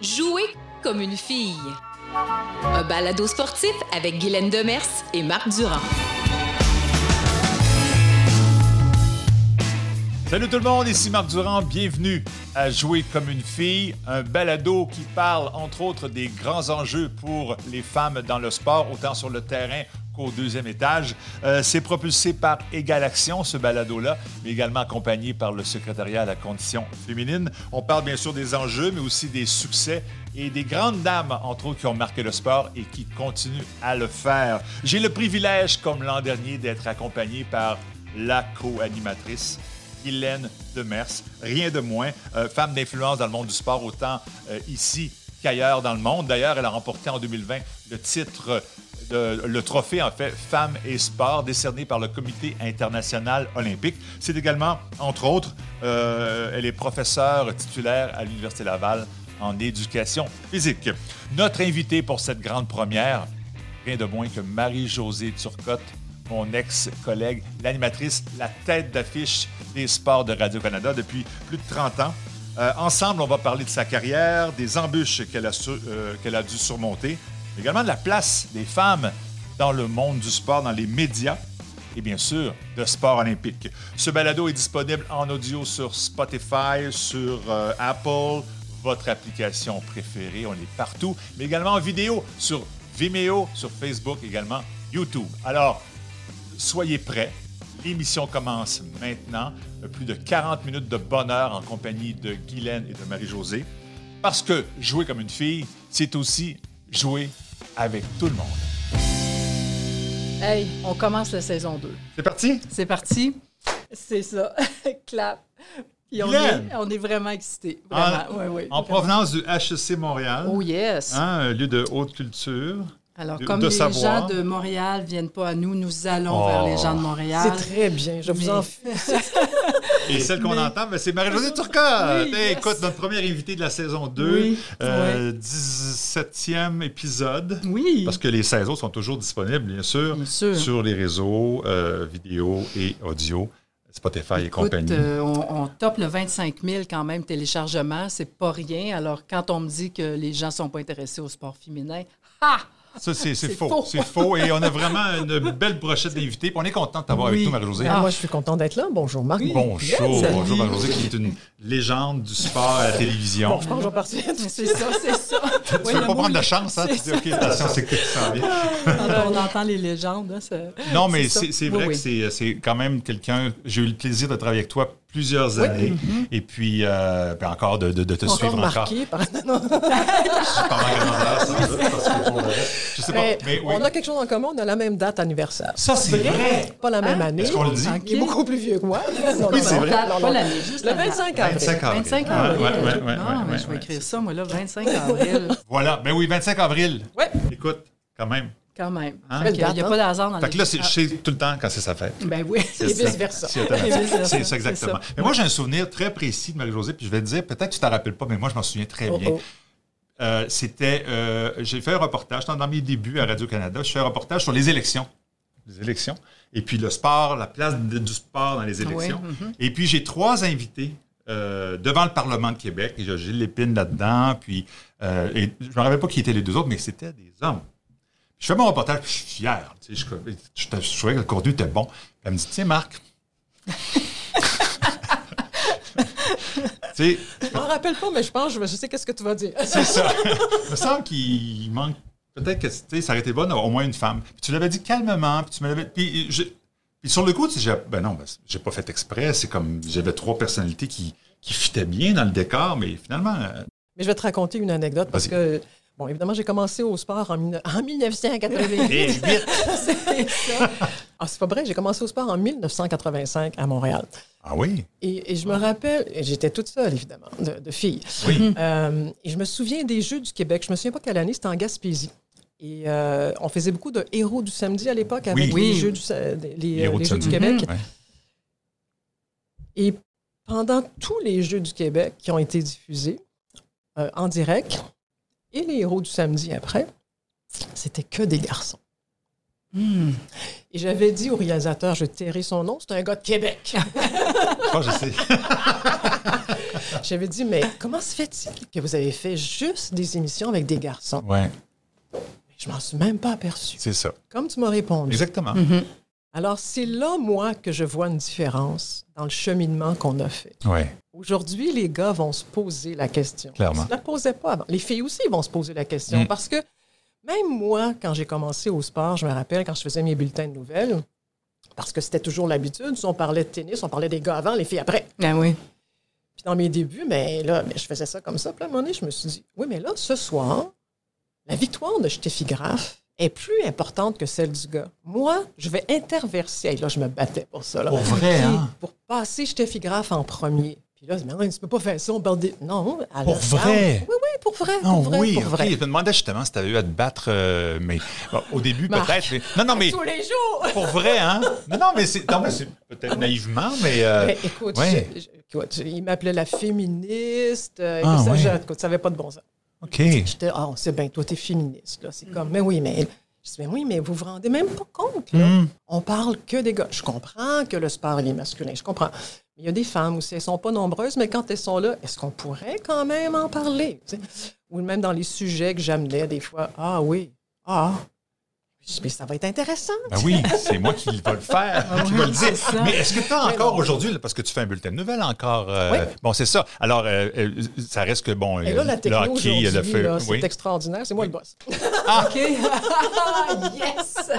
Jouer comme une fille. Un balado sportif avec Guylaine Demers et Marc Durand. Salut tout le monde, ici Marc Durand. Bienvenue à Jouer comme une fille, un balado qui parle entre autres des grands enjeux pour les femmes dans le sport, autant sur le terrain qu'au deuxième étage. Euh, c'est propulsé par Égal Action, ce balado-là, mais également accompagné par le secrétariat à la condition féminine. On parle bien sûr des enjeux, mais aussi des succès et des grandes dames, entre autres, qui ont marqué le sport et qui continuent à le faire. J'ai le privilège, comme l'an dernier, d'être accompagné par la co-animatrice Hélène Demers, rien de moins, euh, femme d'influence dans le monde du sport, autant euh, ici qu'ailleurs dans le monde. D'ailleurs, elle a remporté en 2020 le titre, le trophée en fait Femmes et Sport décerné par le Comité international olympique. C'est également, entre autres, euh, elle est professeure titulaire à l'Université Laval en éducation physique. Notre invitée pour cette grande première, rien de moins que Marie-Josée Turcotte, mon ex-collègue, l'animatrice, la tête d'affiche des sports de Radio-Canada depuis plus de 30 ans. Euh, ensemble, on va parler de sa carrière, des embûches qu'elle a, euh, dû surmonter, également de la place des femmes dans le monde du sport, dans les médias et bien sûr de sport olympique. Ce balado est disponible en audio sur Spotify, sur euh, Apple, votre application préférée, on est partout, mais également en vidéo sur Vimeo, sur Facebook, également YouTube. Alors, soyez prêts. L'émission commence maintenant. Plus de 40 minutes de bonheur en compagnie de Guylaine et de Marie-Josée. Parce que jouer comme une fille, c'est aussi jouer avec tout le monde. Hey, on commence la saison 2. C'est parti? C'est parti. C'est ça. Clap. Puis on, est, on est vraiment excités. En, Vraiment. Ouais, ouais, en vraiment. provenance du HEC Montréal, Oh yes. hein, un lieu de haute culture. Alors, de- comme de les savoir. gens de Montréal viennent pas à nous, nous allons Oh. vers les gens de Montréal. C'est très bien, je vous Mais- en Et celle qu'on Mais- entend, ben, c'est Marie-Josée Turcotte. Oui, Hey, yes. Écoute, notre première invitée de la saison 2, Oui, euh, 17e épisode. Oui. Parce que les saisons sont toujours disponibles, bien sûr, Bien sûr. sur les réseaux euh, vidéo et audio, Spotify et compagnie. euh, on, on top le 25 000 quand même téléchargements, c'est pas rien. Alors, quand on me dit que les gens sont pas intéressés au sport féminin, ha! Ça, c'est faux. faux. C'est faux. Et on a vraiment une belle brochette d'invités. On est content de t'avoir avec Oui. nous, Marie-Josée. Ah, Moi, je suis contente d'être là. Bonjour, Marc. Bonjour, Salut. bonjour Marie-Josée, qui est une légende du sport à la télévision. Bon, je pense que je vais partir. C'est ça, c'est ça. tu Oui, veux pas mot, prendre de chance, hein? Tu dis, OK, attention, c'est que ça s'en vient. Quand on entend les légendes, hein, ça- Non, mais c'est c'est Oui, vrai oui. que c'est- c'est quand même quelqu'un. J'ai eu le plaisir de travailler avec toi plusieurs années. Et puis, euh, puis encore de, de- de te Encore suivre encore. marqué par... Non, Je sais pas, mais mais oui. on a quelque chose en commun, on a la même date anniversaire. Ça, c'est vrai? Pas la même année. Est-ce qu'on le dit? Il est beaucoup plus vieux que moi. Non, Oui, c'est vrai. non, Date, non, pas l'année, juste Le la date. 25 avril. 25 avril. 25 Ouais, avril. ouais, ouais, ouais, non, ouais, mais ouais, je vais ouais. écrire ça, moi, là, 25 avril, Voilà. Ben oui, 25 avril. Ouais. Écoute, quand même. Quand même. Hein? Il n'y a pas d'hasard dans Fait que là, c'est- Ah, je sais tout le temps quand c'est sa fête. Ben oui. Et vice-versa. C'est vice-versa. C'est ça, exactement. Ça. Mais moi, j'ai un souvenir très précis de Marie-Josée, puis je vais te dire, peut-être que tu t'en rappelles pas, mais moi, je m'en souviens très Oh, bien. oh. Euh, C'était, euh, j'ai fait un reportage, dans mes débuts à Radio-Canada, je fais un reportage sur les élections. Les élections. Et puis le sport, la place de- du sport dans les élections. Oui, mhm. Et puis j'ai trois invités euh, devant le Parlement de Québec. Et j'ai Gilles Lépine là-dedans. Puis, euh, et je ne me rappelle pas qui étaient les deux autres, mais c'était des hommes. Je fais mon reportage, puis je suis fier. Tu sais, je, je, je trouvais que le contenu était bon. Elle me dit, tiens, Marc. Je m'en rappelle pas, mais je pense, je je sais qu'est-ce que tu vas dire. c'est ça. Il me semble qu'il manque. Peut-être que tu sais, ça aurait été bon d'avoir au moins une femme. Puis tu l'avais dit calmement, puis tu me l'avais. Puis, sur le coup, tu sais, ben non, ben, j'ai pas fait exprès. C'est comme j'avais trois personnalités qui, qui fitaient bien dans le décor, mais finalement. euh, Mais je vais te raconter une anecdote parce que, bon, évidemment, j'ai commencé au sport en, en 1988. Et vite! C'est ça. Ah, c'est pas vrai, j'ai commencé au sport en 1985 à Montréal. Ah oui? Et, et je me rappelle, j'étais toute seule, évidemment, de, de fille. Oui. Euh, et je me souviens des Jeux du Québec. Je me souviens pas quelle année, c'était en Gaspésie. Et euh, on faisait beaucoup de héros du samedi à l'époque avec Oui. les. Jeux du, sa- les, les Héros du Jeux du samedi. Québec. Ouais. Et pendant tous les Jeux du Québec qui ont été diffusés euh, en direct, et les héros du samedi après, c'était que des garçons. Hmm. Et j'avais dit au réalisateur, je tairai son nom, c'est un gars de Québec. Oh, je sais. J'avais dit, mais comment se fait-il que vous avez fait juste des émissions avec des garçons? Ouais, Je m'en suis même pas aperçue. c'est ça. Comme tu m'as répondu. Exactement. Alors, c'est là, moi, que je vois une différence dans le cheminement qu'on a fait. Ouais. Aujourd'hui, les gars vont se poser la question. Clairement. Ils ne la posaient pas avant. Les filles aussi vont se poser la question. Mm. Parce que même moi, quand j'ai commencé au sport, je me rappelle quand je faisais mes bulletins de nouvelles, parce que c'était toujours l'habitude, on parlait de tennis, on parlait des gars avant, les filles après. Ah oui. Puis dans mes débuts, mais là, mais je faisais ça comme ça. Puis à un moment donné, je me suis dit, oui, mais là, ce soir, la victoire de Steffi Graf est plus importante que celle du gars. Moi, je vais interverser. Et là, je me battais pour ça. là. Pour vrai, hein? Pour passer Steffi Graf en premier. Puis là, mais non, tu peux pas faire ça, on parle des... Non, à Pour vrai? Oui, oui, pour vrai, Ah pour vrai, oui, pour vrai. Je me demandais justement si tu avais eu à te battre, euh, mais bon, au début peut-être. mais- Non, non, mais Tous les jours! pour vrai, hein? Non, non, mais c'est non, mais c'est peut-être naïvement, mais. euh, Mais écoute, ouais. je- je- écoute, il m'appelait la féministe. euh, Ah, ça, ouais. écoute, ça n'avait pas de bon sens. OK. J'étais, ah, on sait bien, toi, t'es féministe. Là. C'est comme, mais oui, mais. Je dis, mais oui, mais vous vous rendez même pas compte. Là. Hmm. On parle que des gars. Je comprends que le sport, il est masculin. Je comprends. Mais il y a des femmes aussi, elles sont pas nombreuses, mais quand elles sont là, est-ce qu'on pourrait quand même en parler? tu sais? Ou même dans les sujets que j'amenais, des fois, ah oui, ah. Je dis, Mais ça va être intéressant. Ben oui, c'est moi qui va le faire, qui va le dire. ça. Mais est-ce que tu as encore aujourd'hui, parce que tu fais un bulletin de nouvelles encore. euh, Oui. Bon, c'est ça. Alors, euh, euh, ça reste que, bon, Et là, la le techno hockey, aujourd'hui, le feu. là, c'est oui. extraordinaire. C'est moi le boss. OK. yes!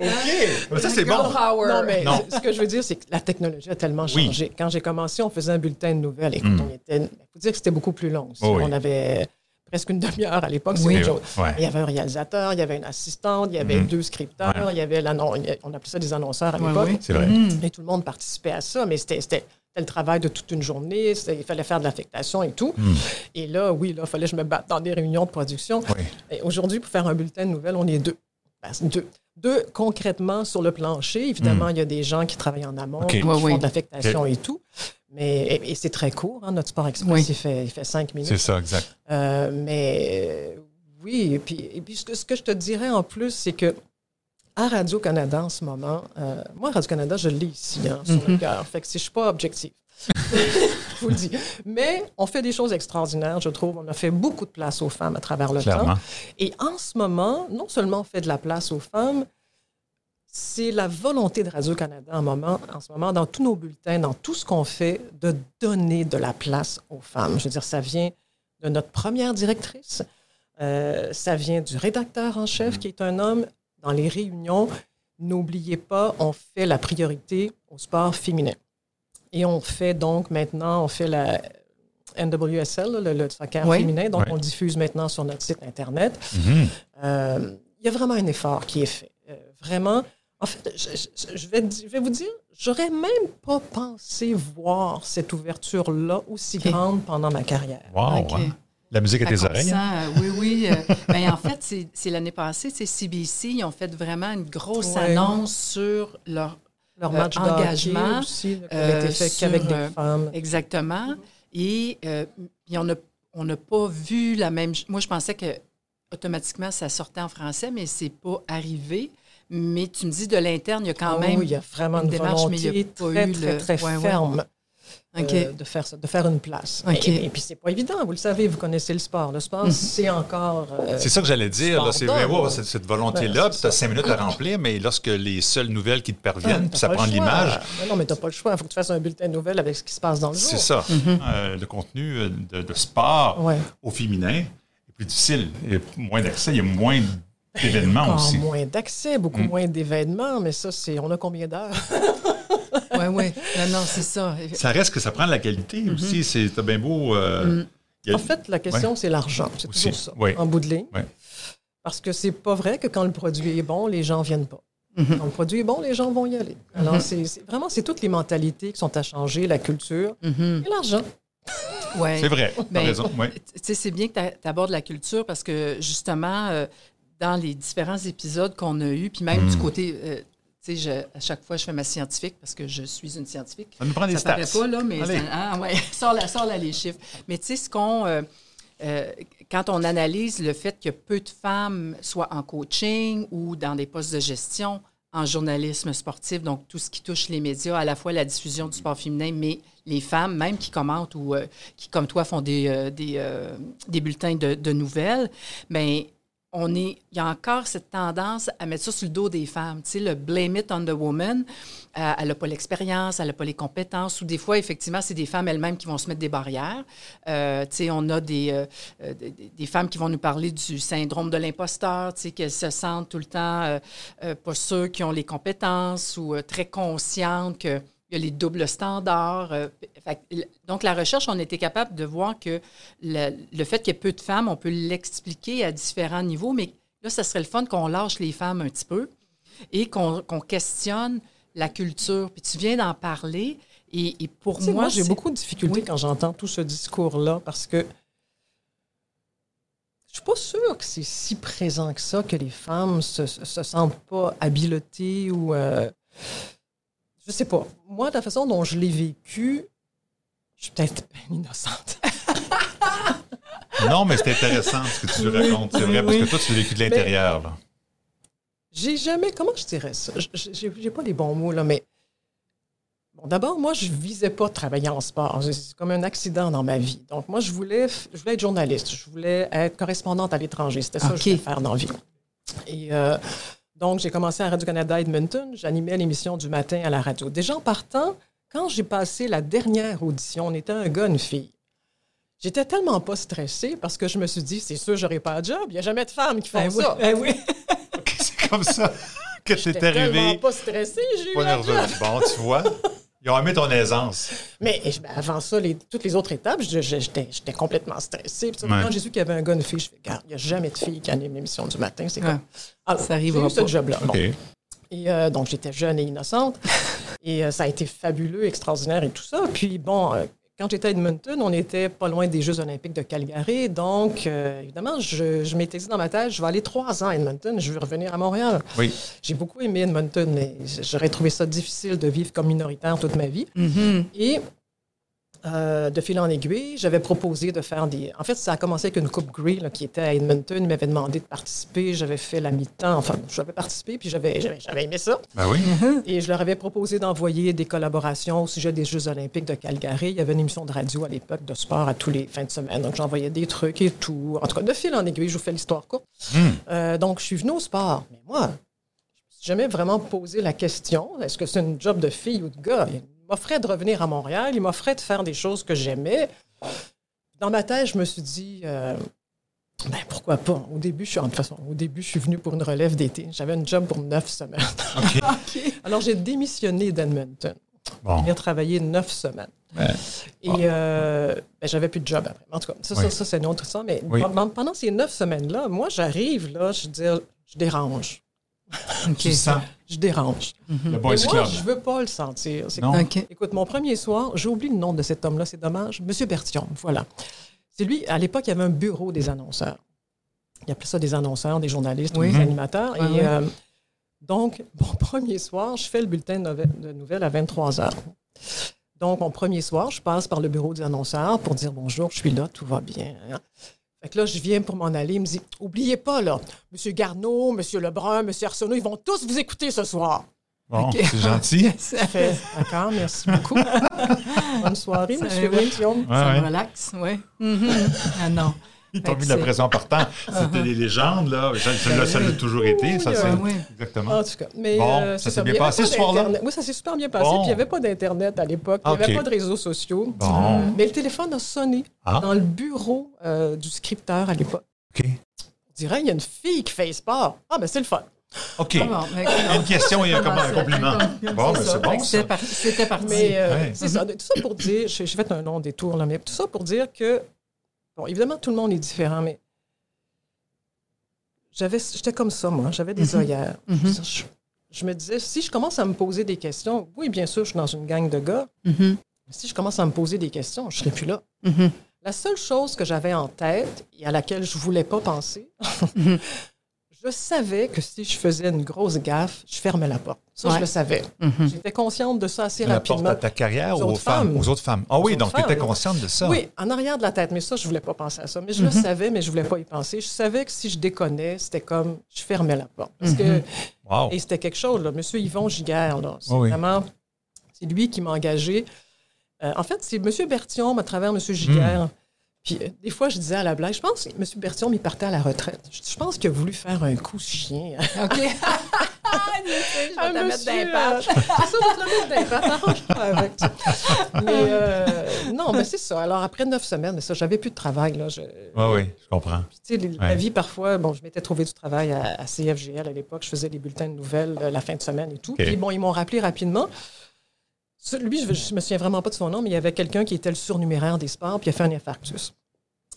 OK. ça, c'est bon. power. Non, mais Non. ce que je veux dire, c'est que la technologie a tellement Oui. changé. Quand j'ai commencé, on faisait un bulletin de nouvelles. Écoute, Mm. on était. Il faut dire que c'était beaucoup plus long. Oh oui. On avait presque une demi-heure à l'époque. c'est Oui. autre chose. Ouais. Il y avait un réalisateur, il y avait une assistante, il y avait Mhm. deux scripteurs, Ouais. il y avait on appelait ça des annonceurs à Ouais, l'époque. oui. C'est vrai. Mm. Et tout le monde participait à ça, mais c'était c'était- c'était le travail de toute une journée. Il fallait faire de l'affectation et tout. Mm. Et là, oui, là, il fallait que je me batte dans des réunions de production. Oui. Et Aujourd'hui, pour faire un bulletin de nouvelles, on est deux. Ben, deux. Deux concrètement sur le plancher. Évidemment, il y a des gens qui travaillent en amont, qui Ouais, font oui. de l'affectation et tout. Mais et, et c'est très court. hein, notre sport express, Oui. il, fait, il fait cinq minutes. C'est ça, exact. Euh, mais euh, oui, et puis, et puis ce, que, ce que je te dirais en plus, c'est que à Radio-Canada en ce moment, euh, moi, Radio-Canada, je lis ici, hein, sur le Mhm. cœur. Fait que si je suis pas objective. je vous le dis. Mais on fait des choses extraordinaires, je trouve. On a fait beaucoup de place aux femmes à travers le Clairement. temps. Et en ce moment, non seulement on fait de la place aux femmes, c'est la volonté de Radio-Canada en, moment, en ce moment, dans tous nos bulletins, dans tout ce qu'on fait, de donner de la place aux femmes. Je veux dire, ça vient de notre première directrice, euh, ça vient du rédacteur en chef, qui est un homme. Dans les réunions, n'oubliez pas, on fait la priorité au sport féminin. Et on fait donc maintenant, on fait la NWSL, le, le soccer Oui. féminin, donc Oui. on le diffuse maintenant sur notre site Internet. Mhm. Euh, il y a vraiment un effort qui est fait. Euh, vraiment. En fait, je, je- je vais, di- je vais vous dire, j'aurais même pas pensé voir cette ouverture-là aussi grande pendant ma carrière. Wow. Hein. La musique à tes oreilles. hein? euh, oui, oui. euh, ben, en fait, c'est l'année passée, c'est CBC, ils ont fait vraiment une grosse Ouais. annonce sur leur Leur Euh, engagement, aussi, qui euh, été fait sur, qu'avec des femmes. Exactement. Et euh, puis on n'a on pas vu la même. Moi, je pensais que automatiquement ça sortait en français, mais c'est pas arrivé. Mais tu me dis de l'interne, il y a quand Oh, même. il y a vraiment une une, démarche, mais il y a volonté pas très, eu très, le- très Ouais, ouais. ferme euh, de, faire ça, de faire une place. Et, et puis, c'est pas évident, vous le savez, vous connaissez le sport. Le sport, Mhm. c'est encore... euh, C'est ça que j'allais dire. C'est wow, cette, volonté-là, c'est tu as ça. cinq minutes à remplir, mais lorsque les seules nouvelles qui te parviennent, t'as puis ça prend l'image, Non, mais tu n'as pas le choix. Il faut que tu fasses un bulletin de nouvelles avec ce qui se passe dans le jour. c'est ça. Mhm. Euh, le contenu de, de sport Ouais. au féminin est plus difficile. Il y a moins d'accès, il y a moins d'événements aussi. moins d'accès, beaucoup Mm. moins d'événements, mais ça, c'est. On a combien d'heures? Oui, oui. Non, non, c'est ça. Ça reste que ça prend de la qualité Mm-hmm. aussi. C'est t'as bien beau. euh, Mm. a- En fait, la question, c'est l'argent. C'est toujours ça, oui. en bout de ligne. Oui. Parce que c'est pas vrai que quand le produit est bon, les gens viennent pas. Mhm. Quand le produit est bon, les gens vont y aller. Alors, Mhm. c'est c'est- vraiment, c'est toutes les mentalités qui sont à changer, la culture et l'argent. Ouais. c'est vrai. Ben, raison. Ouais. Tu sais, c'est bien que tu abordes la culture parce que justement, euh, dans les différents épisodes qu'on a eus, puis même du côté, euh, tu sais, à chaque fois, je fais ma scientifique parce que je suis une scientifique. Ça nous prend des Ça stats. pas, là, mais ça- ah, ouais, sors, là, sors là les chiffres. Mais tu sais, ce qu'on. euh, euh, quand on analyse le fait que peu de femmes soient en coaching ou dans des postes de gestion en journalisme sportif, donc tout ce qui touche les médias, à la fois la diffusion du sport féminin, mais les femmes, même qui commentent ou euh, qui, comme toi, font des, euh, des, des, bulletins de, de nouvelles, bien, on est, il y a encore cette tendance à mettre ça sur le dos des femmes. Tu sais, le blame it on the woman. Euh, elle n'a pas l'expérience, elle n'a pas les compétences. Ou des fois, effectivement, c'est des femmes elles-mêmes qui vont se mettre des barrières. Euh, tu sais, on a des, euh, euh des, femmes qui vont nous parler du syndrome de l'imposteur, tu sais, qu'elles se sentent tout le temps euh, pas sûres qu'ils ont les compétences ou très conscientes que il y a les doubles standards. Euh, fait, donc, la recherche, on était capable de voir que le, le fait qu'il y ait peu de femmes, on peut l'expliquer à différents niveaux, mais là, ça serait le fun qu'on lâche les femmes un petit peu et qu'on qu questionne la culture. Puis tu viens d'en parler. Et, et pour moi, moi j'ai beaucoup de difficultés oui. quand j'entends tout ce discours-là parce que je suis pas sûre que c'est si présent que ça que les femmes se, se sentent pas habilotées ou euh, je sais pas. Moi, de la façon dont je l'ai vécu, je suis peut-être innocente. non, mais c'est intéressant ce que tu racontes. C'est vrai, oui. parce que toi, tu l'as vécu de l'intérieur. là. J'ai jamais. Comment je dirais ça? J'ai pas les bons mots, là, mais. Bon, d'abord, moi, je visais pas travailler en sport. C'est comme un accident dans ma vie. Donc, moi, je voulais, je voulais être journaliste. Je voulais être correspondante à l'étranger. C'était ça okay. que je voulais faire dans la vie. Et. Euh, donc, j'ai commencé à Radio-Canada Edmonton. J'animais l'émission du matin à la radio. Déjà en partant, quand j'ai passé la dernière audition, on était un gars, une fille. J'étais tellement pas stressée parce que je me suis dit, c'est sûr, j'aurai pas de job. Il n'y a jamais de femmes qui font ben ça. Oui, ben oui. C'est comme ça que c'est arrivé. tellement pas stressée, j'ai eu. Bon, tu vois. Ils ont aimé ton aisance. Mais ben, avant ça, les, toutes les autres étapes, j'étais complètement stressée. Puis, ouais. Quand j'ai su qu'il y avait un gars, une fille, je fais, regarde, il n'y a jamais de fille qui anime l'émission du matin. C'est comme. Ah, ça arrive ce job-là. Bon. Et euh, donc, j'étais jeune et innocente. et euh, ça a été fabuleux, extraordinaire et tout ça. Puis, bon, euh, quand j'étais à Edmonton, on était pas loin des Jeux olympiques de Calgary. Donc, euh, évidemment, je, je m'étais dit dans ma tête, je vais aller trois ans à Edmonton, je vais revenir à Montréal. Oui. J'ai beaucoup aimé Edmonton, mais j'aurais trouvé ça difficile de vivre comme minoritaire toute ma vie. Mm -hmm. Et euh, de fil en aiguille, j'avais proposé de faire des... En fait, ça a commencé avec une Coupe Grey là, qui était à Edmonton. Ils m'avaient demandé de participer. J'avais fait la mi-temps. Enfin, j'avais participé, puis j'avais aimé ça. Ben oui. Et je leur avais proposé d'envoyer des collaborations au sujet des Jeux olympiques de Calgary. Il y avait une émission de radio à l'époque de sport à tous les fins de semaine. Donc, j'envoyais des trucs et tout. En tout cas, de fil en aiguille, je vous fais l'histoire courte. Mm. Euh, donc, je suis venue au sport. Mais moi, je me suis jamais vraiment posé la question, est-ce que c'est une job de fille ou de gars? M'offrait de revenir à Montréal, il m'offrait de faire des choses que j'aimais. Dans ma tête, je me suis dit, euh, ben pourquoi pas? Au début, je suis, de toute façon, au début, je suis venu pour une relève d'été. J'avais une job pour neuf semaines. Okay. okay. Alors, j'ai démissionné d'Edmonton. Bon. J'ai travaillé neuf semaines. Ouais. Et euh, ben, j'avais plus de job après. En tout cas, ça, oui. ça, ça c'est une autre histoire. Mais oui. pendant ces neuf semaines-là, moi, j'arrive, là, je veux dire, je dérange. Okay. Tu sens? Je dérange. Mm -hmm. Le boys moi, club. je veux pas le sentir. Non. Okay. Écoute, mon premier soir, j'ai oublié le nom de cet homme-là, c'est dommage. Monsieur Bertillon, voilà. C'est lui, à l'époque, il y avait un bureau des annonceurs. Il appelait ça des annonceurs, des journalistes, oui. des animateurs. Ah, et oui. euh, donc, mon premier soir, je fais le bulletin de nouvelles à 23 heures. Donc, mon premier soir, je passe par le bureau des annonceurs pour dire bonjour, je suis là, tout va bien. Fait que là, je viens pour m'en aller. Il me dit Oubliez pas, là, M. Garneau, M. Lebrun, M. Arsenault, ils vont tous vous écouter ce soir. Bon, okay. c'est gentil. D'accord, merci beaucoup. Bonne soirée, M. Ouais, ça ouais. me relaxe, oui. Mm -hmm. Ah non. Ils t'ont mis de la pression partant. C'était des légendes, là. Ça, ça l'a toujours été. Ça, oui, oui. Exactement. En tout cas. Mais, bon, euh, ça s'est bien passé ce soir-là? Oui, ça s'est super bien passé. Bon. Puis il n'y avait pas d'Internet à l'époque. Il n'y avait pas de réseaux sociaux. Bon. Mais le téléphone a sonné ah. dans le bureau euh, du scripteur à l'époque. OK. On dirait il y a une fille qui fait sport. Ah, ben c'est le fun. OK. Ah une question et un, un compliment. Bon, mais c'est bon. C'était parti. parti. Mais euh, ouais. c'est ça. Tout ça pour dire, j'ai fait un long détour, là, mais tout ça pour dire que, bon, évidemment, tout le monde est différent, mais j'étais comme ça, moi. J'avais des mm -hmm. œillères. Mm -hmm. je, je, me disais, si je commence à me poser des questions, oui, bien sûr, je suis dans une gang de gars. Mm -hmm. Si je commence à me poser des questions, je ne serai plus là. Mm-hmm. La seule chose que j'avais en tête et à laquelle je ne voulais pas penser, Mm-hmm. je savais que si je faisais une grosse gaffe, je fermais la porte. Ça, je le savais. Mhm. J'étais consciente de ça assez La porte rapidement. à ta carrière Aux ou aux autres femmes? femmes. Aux autres femmes. Ah oui, Aux donc tu étais consciente de ça. Oui, en arrière de la tête, mais ça, je voulais pas penser à ça. Mais je Mhm. le savais, mais je voulais pas y penser. Je savais que si je déconnais, c'était comme je fermais la porte. Parce que, Wow. et c'était quelque chose, là. Monsieur Yvon Giguère, là. C'est Oh oui. vraiment, c'est lui qui m'a engagé. Euh, en fait, c'est Monsieur Bertillon, à travers Monsieur Giguère. Puis euh, des fois, je disais à la blague, je pense que M. Bertillon, il partait à la retraite. Je, je pense qu'il a voulu faire un coup de chien. OK. je vais te mettre dans les pattes. C'est ça, je vais te le mettre. Arrange-toi avec. Mais euh, non, mais c'est ça. Alors, après neuf semaines, mais ça, j'avais plus de travail. Là. Je- Oui, oui, je comprends. Tu sais, la vie, parfois, bon, je m'étais trouvé du travail à, à CFGL à l'époque. Je faisais des bulletins de nouvelles euh, la fin de semaine et tout. OK. Puis, bon, ils m'ont rappelé rapidement. Lui, je, je me souviens vraiment pas de son nom, mais il y avait quelqu'un qui était le surnuméraire des sports, puis il a fait un infarctus.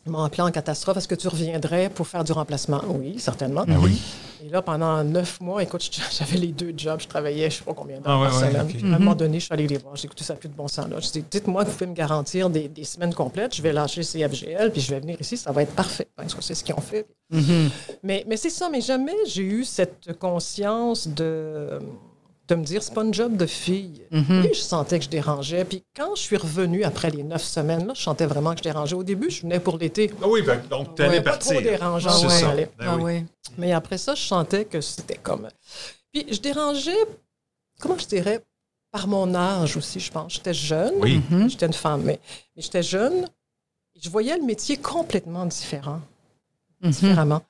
Ils m'ont appelé en catastrophe. Est-ce que tu reviendrais pour faire du remplacement? Oui, certainement. Oui. Et là, pendant neuf mois, écoute, j'avais les deux jobs. Je travaillais, je sais pas combien d'heures Ah ouais, par ouais, semaine. À un moment donné, je suis allée les voir. J'ai écouté ça n'a plus de bon sens. Là. Je dis, dites-moi que vous pouvez me garantir des, des semaines complètes. Je vais lâcher CFGL, puis je vais venir ici. Ça va être parfait. Parce que c'est ce qu'ils ont fait. Mhm. Mais, mais c'est ça. Mais jamais j'ai eu cette conscience de, de me dire, c'est pas une job de fille. Mhm. Oui, je sentais que je dérangeais. Puis quand je suis revenue après les neuf semaines, là, je sentais vraiment que je dérangeais. Au début, je venais pour l'été. Ah oui, ben, donc tu allais Ouais, pas partir. trop dérangeant, ouais. ça. Ben Ah oui. oui. Mais après ça, je sentais que c'était comme. Puis je dérangeais, comment je dirais, par mon âge aussi, je pense. J'étais jeune. Oui. Mhm. J'étais une femme, mais, mais j'étais jeune. et Je voyais le métier complètement différent. Mhm. différemment.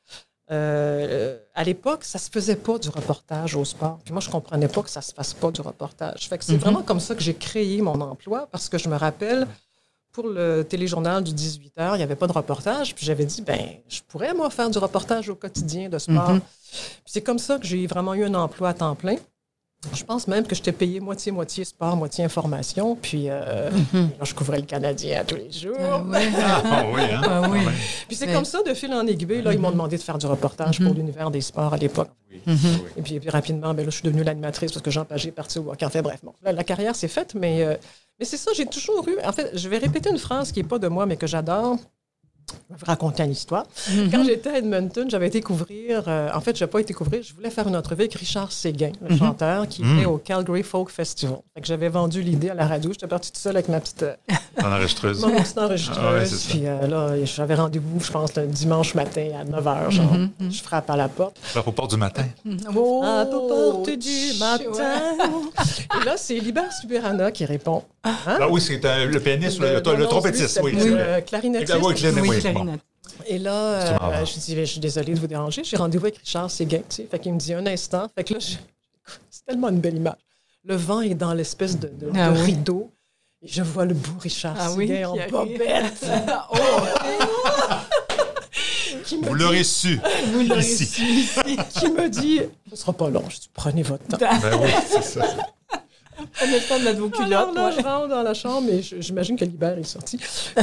Euh, à l'époque, ça se faisait pas du reportage au sport. Puis moi, je comprenais pas que ça se fasse pas du reportage. Fait que c'est Mhm. vraiment comme ça que j'ai créé mon emploi parce que je me rappelle, pour le téléjournal du 18 heures, il n'y avait pas de reportage. Puis j'avais dit, ben, je pourrais, moi, faire du reportage au quotidien de sport. Mhm. Puis c'est comme ça que j'ai vraiment eu un emploi à temps plein. Je pense même que j'étais payé moitié-moitié sport, moitié information. Puis euh, là, je couvrais le Canadien tous les jours. Ah ouais. Ah oui, hein? Ah oui. Ah ouais. Puis c'est Mais- comme ça, de fil en aiguille, là, ils m'ont demandé de faire du reportage pour l'univers des sports à l'époque. Mhm. Et puis, et puis rapidement, ben là, je suis devenue l'animatrice parce que Jean Pagé est parti au. Enfin bref, bon, là, la carrière s'est faite, mais, euh, mais c'est ça, j'ai toujours eu... En fait, je vais répéter une phrase qui n'est pas de moi, mais que j'adore. Je vais vous raconter une histoire. Quand j'étais à Edmonton, j'avais été couvrir... euh, en fait, je n'ai pas été couvrir, je voulais faire une entrevue avec Richard Séguin, le chanteur, qui était au Calgary Folk Festival. Fait que j'avais vendu l'idée à la radio. J'étais partie toute seule avec ma petite... euh, enregistreuse. mon petite enregistreuse. Ah ouais, puis euh, là, j'avais rendez-vous, je pense, le dimanche matin à 9 h. Genre, Je frappe à la porte. Frappe aux portes du matin. Oh, Frappe aux portes du matin. Et là, c'est Libert Subirana qui répond. Hein? Ah oui, c'est euh, le pianiste, le, le, non, trompettiste, oui. le vrai. clarinettiste. Ah oui, clarinette, Oui, oui. Et là, euh, je dis, je suis désolée de vous déranger. J'ai rendez-vous avec Richard Séguin. Tu sais. Fait qu'il me dit un instant. Fait que là, je- c'est tellement une belle image. Le vent est dans l'espèce de, de- Ah de oui. rideau. Et je vois le beau Richard Ah oui, Séguin en qui arrive. bobette. oh, qui me Vous l'aurez su. vous l'aurez su ici. qui me dit Ce sera pas long. Je dis Prenez votre temps. Ben oui, c'est ça. Prenez le temps de mettre vos Alors culottes. là, ouais. je rentre dans la chambre et j'imagine que Libert est sorti.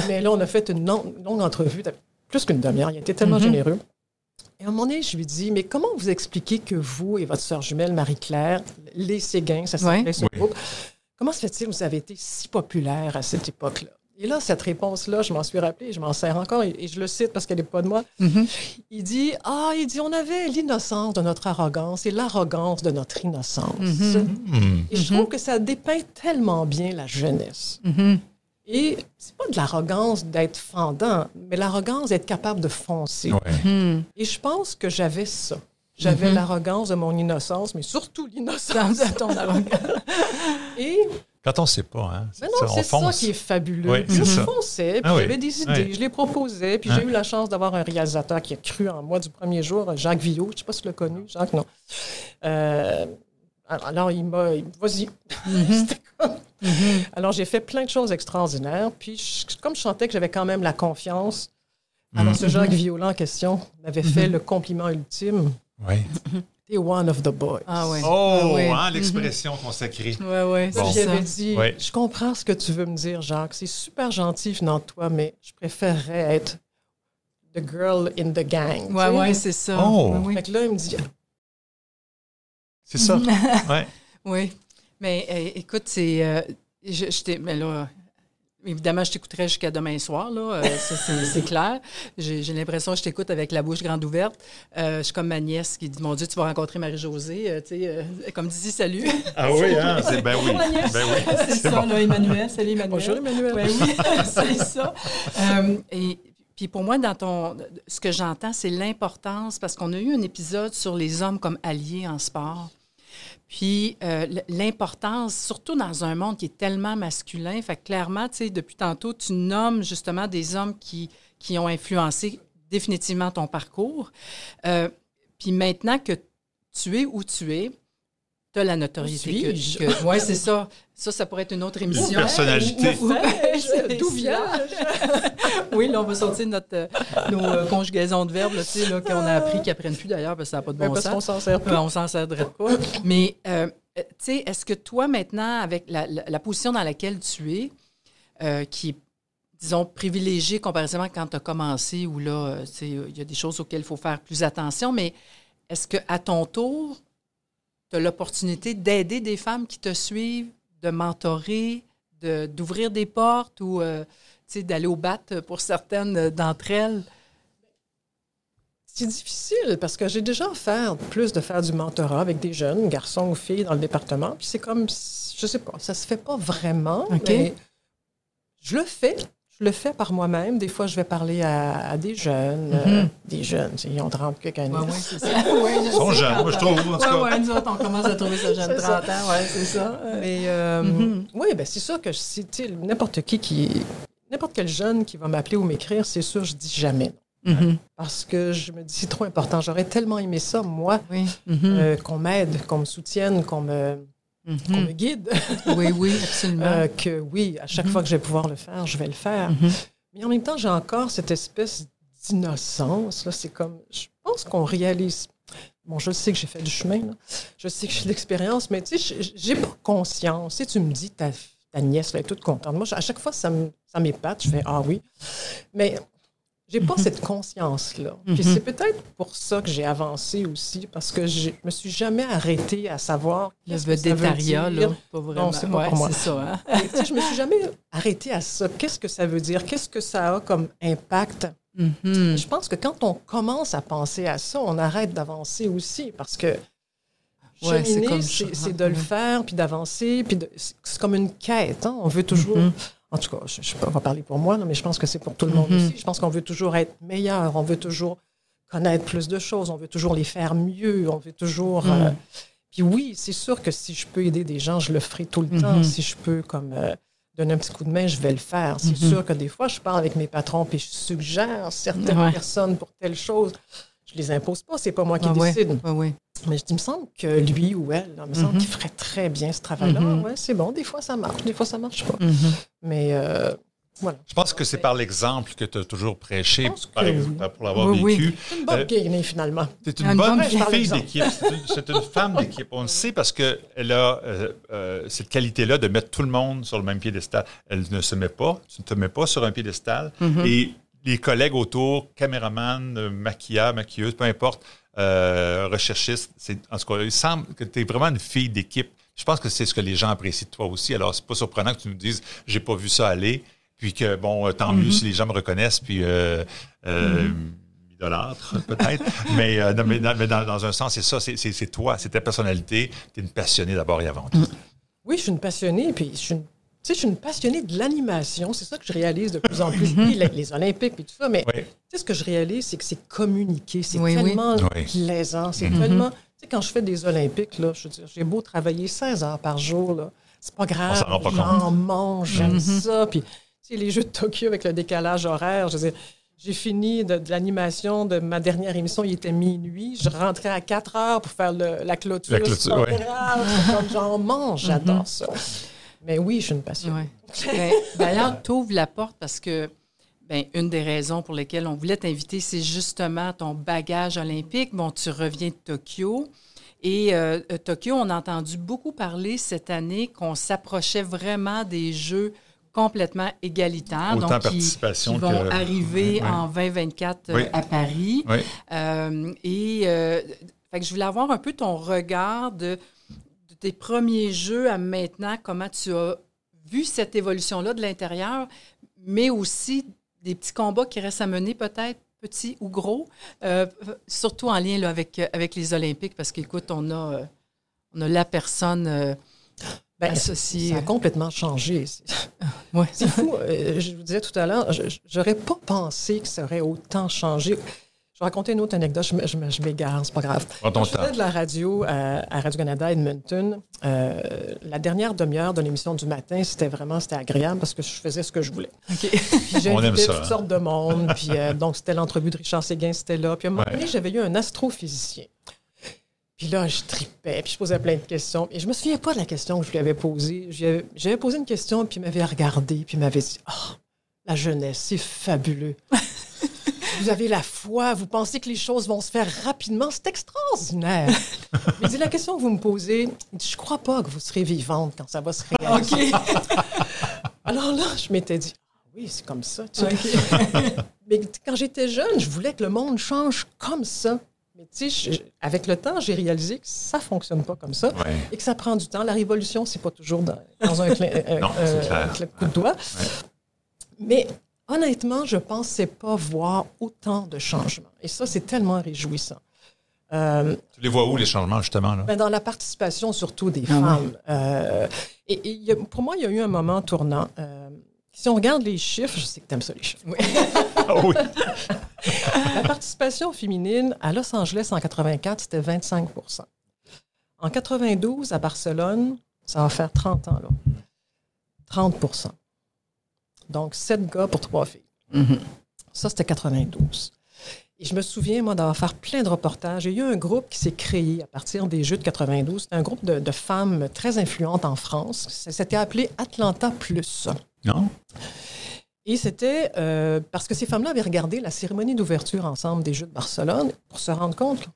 Mais là, on a fait une longue, longue entrevue, plus qu'une demi-heure. Il a été tellement Mhm. généreux. Et à un moment donné, je lui dis Mais comment vous expliquez que vous et votre sœur jumelle, Marie-Claire, les Séguins, ça s'appelait Ouais. ce Oui. groupe, comment se fait-il que vous avez été si populaire à cette époque-là? Et là, cette réponse-là, je m'en suis rappelé, je m'en sers encore, et, et je le cite parce qu'elle n'est pas de moi. Mhm. Il dit Ah, il dit, on avait l'innocence de notre arrogance et l'arrogance de notre innocence. Mhm. Hmm. Et je trouve que ça dépeint tellement bien la jeunesse. Et c'est pas de l'arrogance d'être fendant, mais l'arrogance d'être capable de foncer. Ouais. Et je pense que j'avais ça. J'avais l'arrogance de mon innocence, mais surtout l'innocence de ton arrogance. Et Quand on ne sait pas, hein, c'est mais non, ça, on ça qui est fabuleux. Oui, je ça. fonçais, puis Ah oui. j'avais des idées, Oui. je les proposais, puis Hein. j'ai eu la chance d'avoir un réalisateur qui a cru en moi du premier jour, Jacques Villot. Je ne sais pas si tu l'as connu, Jacques, non? Euh, alors, il m'a... Vas-y. C'était comme- Mhm. Alors, j'ai fait plein de choses extraordinaires. Puis, je- comme je sentais que j'avais quand même la confiance, alors ce Jacques Viola en question m'avait fait le compliment ultime. Oui. T'es one of the boys. Ah ouais. Oh, Ah ouais. hein, l'expression consacrée. Ouais, ouais, Bon. c'est ça. J'avais dit, Ouais. je comprends ce que tu veux me dire, Jacques. C'est super gentil venant de toi, mais je préférerais être the girl in the gang. Sais. ouais, c'est ça. Oh. Oui, oui. Fait que là, il me dit, C'est ça. ouais. Oui. Mais euh, écoute, c'est. euh, je, je t'ai- mais là, Évidemment, je t'écouterai jusqu'à demain soir, là. Euh, ça, c'est, clair. J'ai, l'impression que je t'écoute avec la bouche grande ouverte. Euh, je suis comme ma nièce qui dit Mon Dieu, tu vas rencontrer Marie-Josée. Euh, tu sais, euh, comme dis salut. Ah oui, hein? C'est, ben oui. Ben oui. c'est ça, là, Emmanuel. Salut, Emmanuel. Bonjour, Emmanuel. Ouais, oui, c'est ça. Euh, et puis pour moi, dans ton, ce que j'entends, c'est l'importance, parce qu'on a eu un épisode sur les hommes comme alliés en sport. Puis euh, l'importance, surtout dans un monde qui est tellement masculin, fait que clairement, tu sais, depuis tantôt, tu nommes justement des hommes qui, qui ont influencé définitivement ton parcours. Euh, puis maintenant que tu es où tu es, tu as la notoriété. Que- que- ouais, c'est ça. Ça, ça pourrait être une autre émission. personnalité. Vais-je? fais-je? D'où C'est viens-je? oui, là, on va sortir notre, euh, nos euh, conjugaisons de verbes, là, tu sais, là, qu'on a appris, qu'ils apprennent plus d'ailleurs, parce que ça n'a pas de bon parce qu'on sens. s'en sert pas. on s'en servirait pas. Mais, euh, tu sais, est-ce que toi, maintenant, avec la, la- la position dans laquelle tu es, euh, qui est, disons, privilégiée comparativement quand tu as commencé, où là, tu sais, il y a des choses auxquelles il faut faire plus attention, mais est-ce qu'à ton tour, tu as l'opportunité d'aider des femmes qui te suivent, de mentorer, de- d'ouvrir des portes ou euh, tu sais, d'aller au bat pour certaines d'entre elles? C'est difficile parce que j'ai déjà offert plus de faire du mentorat avec des jeunes, garçons ou filles dans le département. Puis c'est comme, je sais pas, ça se fait pas vraiment. OK. Mais je le fais. Je le fais par moi-même. Des fois, je vais parler à, à des jeunes. euh, des jeunes, tu sais, ils ont 30 quelques années. Ouais, ça. Ils sont jeunes, moi, je trouve. En tout Ouais, nous autres, on commence à trouver ça jeune, C'est 30 ans, ouais, c'est ça. Mais euh, Mhm. oui, ben c'est sûr que si, tu sais, n'importe qui qui. N'importe quel jeune qui va m'appeler ou m'écrire, c'est sûr, je dis jamais non. Mhm. Parce que je me dis, c'est trop important. J'aurais tellement aimé ça, moi, Oui. Euh, qu'on m'aide, qu'on me soutienne, qu'on me, qu'on Mhm. me guide. Oui, oui, absolument. Euh, que oui, à chaque fois que je vais pouvoir le faire, je vais le faire. Mhm. Mais en même temps, j'ai encore cette espèce d'innocence. là. C'est comme, je pense qu'on réalise. Bon, je sais que j'ai fait du chemin, là. je sais que j'ai de l'expérience, mais tu sais, j'ai- pas conscience. Si tu me dis ta, ta nièce là, est toute contente, moi, à chaque fois, ça m'épate. Je fais ah oui, mais j'ai pas cette conscience-là. Puis Mhm. c'est peut-être pour ça que j'ai avancé aussi, parce que je me suis jamais arrêtée à savoir. Le qu'est-ce que ça veut vedettariat, là, pas vraiment. c'est pas Ouais, pour moi. Ça, hein? Et, je me suis jamais arrêtée à ça. Qu'est-ce que ça veut dire? Qu'est-ce que ça a comme impact? Mhm. Je pense que quand on commence à penser à ça, on arrête d'avancer aussi parce que Ouais, cheminer, c'est de le faire, puis d'avancer, puis c'est comme une quête. hein. On veut toujours, Mhm. En tout cas, je pas, on va parler pour moi, là, mais je pense que c'est pour tout le monde Mhm. aussi. Je pense qu'on veut toujours être meilleur, on veut toujours connaître plus de choses, on veut toujours les faire mieux, on veut toujours... Mhm. euh, puis oui, c'est sûr que si je peux aider des gens, je le ferai tout le temps. Mhm. Si je peux comme euh, donner un petit coup de main, je vais le faire. C'est sûr que des fois, je parle avec mes patrons puis je suggère certaines Ouais. personnes pour telle chose. Je les impose pas, c'est pas moi qui Ah décide. ouais, ouais. Mais je dis, il me semble que lui ou elle, là, il me semble Mhm. qu'il ferait très bien ce travail-là. Mhm. Ouais, c'est bon, des fois ça marche, des fois ça marche pas. Mhm. Mais euh, voilà. Je pense que c'est par l'exemple que tu as toujours prêché, par que exemple, pour l'avoir Oui, oui. vécu. C'est une bonne Euh, finalement. C'est Un une bon bonne fille d'équipe. C'est une, femme d'équipe. On le sait parce qu'elle a euh, euh, cette qualité-là de mettre tout le monde sur le même piédestal. Elle ne se met pas, tu ne te mets pas sur un piédestal. Et les collègues autour, caméraman, maquilleur, maquilleuse, peu importe, euh, recherchiste, en tout cas, il semble que tu es vraiment une fille d'équipe. Je pense que c'est ce que les gens apprécient de toi aussi. Alors, c'est pas surprenant que tu nous dises j'ai pas vu ça aller, puis que, bon, euh, tant mieux si les gens me reconnaissent, puis euh, euh, idolâtre, peut-être. mais euh, dans, mais dans- dans un sens, c'est ça, c'est, toi, c'est ta personnalité. Tu es une passionnée d'abord et avant tout. Oui, je suis une passionnée, puis je suis une, tu sais, je suis une passionnée de l'animation. C'est ça que je réalise de plus en plus. Les, les Olympiques et tout ça, mais Oui. tu sais, ce que je réalise, c'est que c'est communiquer. C'est Oui, tellement Oui. plaisant. C'est Mhm. tellement. Tu sais, quand je fais des Olympiques, là, je veux dire, j'ai beau travailler 16 heures par jour, là, c'est pas grave. J'en mange, j'aime Mhm. ça. Puis, tu sais, les Jeux de Tokyo avec le décalage horaire, je veux dire, j'ai fini de, de l'animation de ma dernière émission, il était minuit. Je rentrais à 4 heures pour faire le- la clôture. La clôture, j'en mange, j'adore ça. Mais oui, je suis une passionnée. Ouais. Ben, D'ailleurs, tu ouvres la porte parce que ben, une des raisons pour lesquelles on voulait t'inviter, c'est justement ton bagage olympique. Bon, tu reviens de Tokyo. Et euh, euh, Tokyo, on a entendu beaucoup parler cette année qu'on s'approchait vraiment des Jeux complètement égalitaires. Autant donc qui- participation qui vont que- arriver Ouais. en 2024 euh, Oui. à Paris. Oui. Euh, et euh, fait que je voulais avoir un peu ton regard de, de tes premiers jeux à maintenant, comment tu as vu cette évolution-là de l'intérieur, mais aussi des petits combats qui restent à mener peut-être petits ou gros, euh, surtout en lien là, avec, avec les Olympiques, parce qu'écoute, on a, euh, on a la personne euh, Ben, associée. Ça a complètement changé. Ouais. C'est fou. euh, je vous disais tout à l'heure, j'aurais pas pensé que ça aurait autant changé. Je vais raconter une autre anecdote. Je, je, m'égare, c'est pas grave. Je faisais de la radio à, à Radio-Canada Edmonton. Euh, la dernière demi-heure de l'émission du matin, c'était vraiment c'était agréable parce que je faisais ce que je voulais. OK. Puis On aime j'invitais ça, toutes hein. sortes de monde. Puis euh, donc, c'était l'entrevue de Richard Séguin, c'était là. Puis à un moment Ouais. donné, j'avais eu un astrophysicien. Puis là, je tripais, puis je posais plein de questions. Et je me souviens pas de la question que je lui avais posée. J'avais j'avais posé une question, puis il m'avait regardé, puis il m'avait dit Oh, la jeunesse, c'est fabuleux. Vous avez la foi, vous pensez que les choses vont se faire rapidement, c'est extraordinaire. Dit La question que vous me posez, je crois pas que vous serez vivante quand ça va se réaliser. Alors là, je m'étais dit Ah Oui, c'est comme ça. tu sais. Mais quand j'étais jeune, je voulais que le monde change comme ça. Mais tu sais, je- avec le temps, j'ai réalisé que ça fonctionne pas comme ça Ouais. et que ça prend du temps. La révolution, c'est pas toujours dans, dans un, clin- euh, Non, euh, un coup de doigt. Mais honnêtement, je pensais pas voir autant de changements. Et ça, c'est tellement réjouissant. Euh, Tu les vois où, les changements, justement? Là? ben, dans la participation surtout des Ah femmes. Euh, et et il y a- pour moi, il y a eu un moment tournant. Euh, si on regarde les chiffres, je sais que tu aimes ça, les chiffres. Ah oui. La participation féminine à Los Angeles en 84, c'était 25% En 92, à Barcelone, ça va faire 30 ans, là. 30 Donc, 7 gars pour 3 filles. Mhm. Ça, c'était 92. Et je me souviens, moi, d'avoir fait plein de reportages. Il y a eu un groupe qui s'est créé à partir des Jeux de 92. C'était un groupe de, de femmes très influentes en France. Ça s'était appelé Atlanta Plus. Non? Et c'était euh, parce que ces femmes-là avaient regardé la cérémonie d'ouverture ensemble des Jeux de Barcelone pour se rendre compte.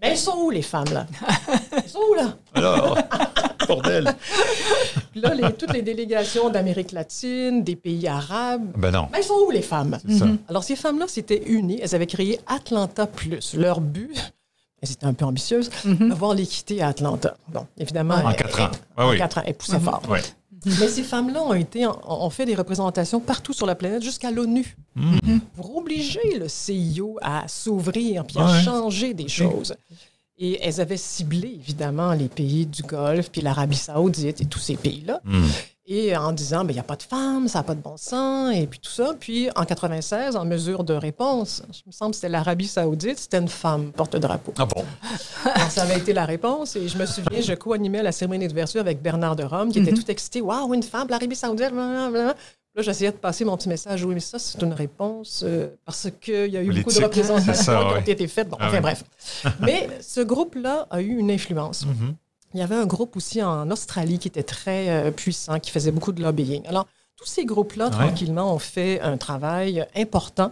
Ben, elles sont où, les femmes, là? Elles sont où, là? Alors, bordel. Puis là, les- toutes les délégations d'Amérique latine, des pays arabes, Ben non, ben, elles sont où, les femmes? ça. Alors, ces femmes-là s'étaient unies. Elles avaient créé Atlanta Plus. Leur but, elles étaient un peu ambitieuses, avoir l'équité à Atlanta. Bon, évidemment. En elles- quatre ans. elles- en oui. quatre ans. Elles poussaient fort. Oui. Mais ces femmes-là ont été, ont fait des représentations partout sur la planète, jusqu'à l'ONU, pour obliger le CIO à s'ouvrir puis à Ouais. changer des choses. Et elles avaient ciblé, évidemment, les pays du Golfe, puis l'Arabie saoudite et tous ces pays-là. Hmm. Et en disant, ben, il n'y a pas de femmes, ça n'a pas de bon sens, et puis tout ça. Puis en 96, en mesure de réponse, je me semble que c'était l'Arabie saoudite, c'était une femme porte-drapeau. Ah bon? Alors, ça avait été la réponse. Et je me souviens, je co-animais la cérémonie d'ouverture avec Bernard de Rome, qui était tout excité. Waouh, une femme, l'Arabie Saoudite, blablabla. Là, j'essayais de passer mon petit message. Oui, mais ça, c'est une réponse euh, parce qu'il y a eu beaucoup de représentations ça, qui ont été faites. Bon, Ah enfin, oui. bref. mais ce groupe-là a eu une influence. Mhm. Il y avait un groupe aussi en Australie qui était très euh, puissant, qui faisait beaucoup de lobbying. Alors, tous ces groupes-là, Ouais. tranquillement, ont fait un travail important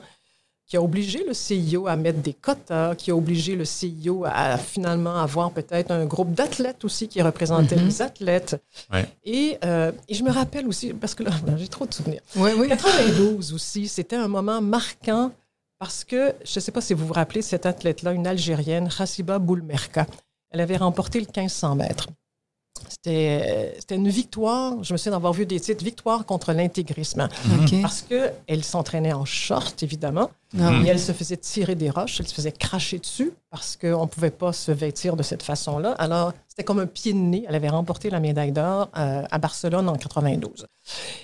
qui a obligé le CIO à mettre des quotas, qui a obligé le CIO à finalement avoir peut-être un groupe d'athlètes aussi qui représentait Mhm. les athlètes. Ouais. Et, euh, et je me rappelle aussi, parce que là, j'ai trop de souvenirs. Oui, oui. 92 aussi, c'était un moment marquant parce que, je ne sais pas si vous vous rappelez, cette athlète-là, une Algérienne, Hassiba Boulmerka, elle avait remporté le 1500 mètres. C'était c'était une victoire, je me souviens d'avoir vu des titres, victoire contre l'intégrisme. OK. Parce qu'elle s'entraînait en short, évidemment, Ah et elle se faisait tirer des roches, elle se faisait cracher dessus parce qu'on ne pouvait pas se vêtir de cette façon-là. Alors, c'était comme un pied de nez. Elle avait remporté la médaille d'or euh, à Barcelone en 92.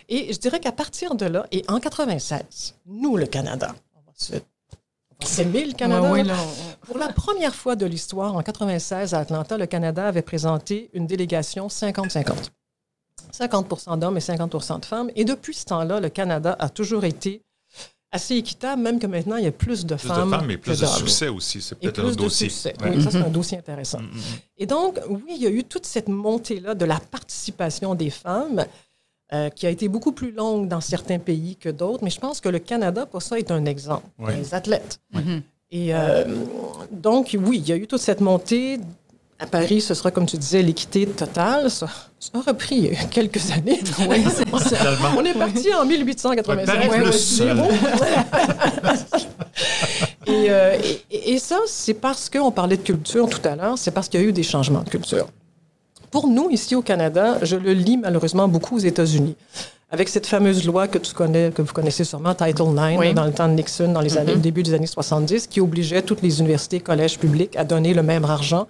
Et je dirais qu'à partir de là, et en 96, nous, le Canada, on va se- on va s'aimer le Canada. Ouais, ouais, là. là, on- Pour la première fois de l'histoire, en 96, à Atlanta, le Canada avait présenté une délégation 50-50. 50% d'hommes et 50 de femmes. Et depuis ce temps-là, le Canada a toujours été assez équitable, même que maintenant, il y a plus de Plus femmes. de femmes, mais plus que de succès aussi. C'est Et peut-être un plus dossier. succès. Ouais. Oui, ça, c'est un dossier intéressant. Mm, mm, mm. Et donc, oui, il y a eu toute cette montée-là de la participation des femmes euh, qui a été beaucoup plus longue dans certains pays que d'autres, mais je pense que le Canada, pour ça, est un exemple. Oui. Les athlètes. Et euh, donc, oui, il y a eu toute cette montée. À Paris, ce sera, comme tu disais, l'équité totale. Ça, ça a repris il y a quelques années. Oui, on est parti en 1896. Paris Ouais, et, euh, et- et ça, c'est parce qu'on parlait de culture tout à l'heure, c'est parce qu'il y a eu des changements de culture. Pour nous, ici au Canada, je le lis malheureusement beaucoup aux États-Unis. Avec cette fameuse loi que tu connais, que vous connaissez sûrement, Title IX, Oui. dans le temps de Nixon, dans les années, au début des années 70, qui obligeait toutes les universités, collèges publics à donner le même argent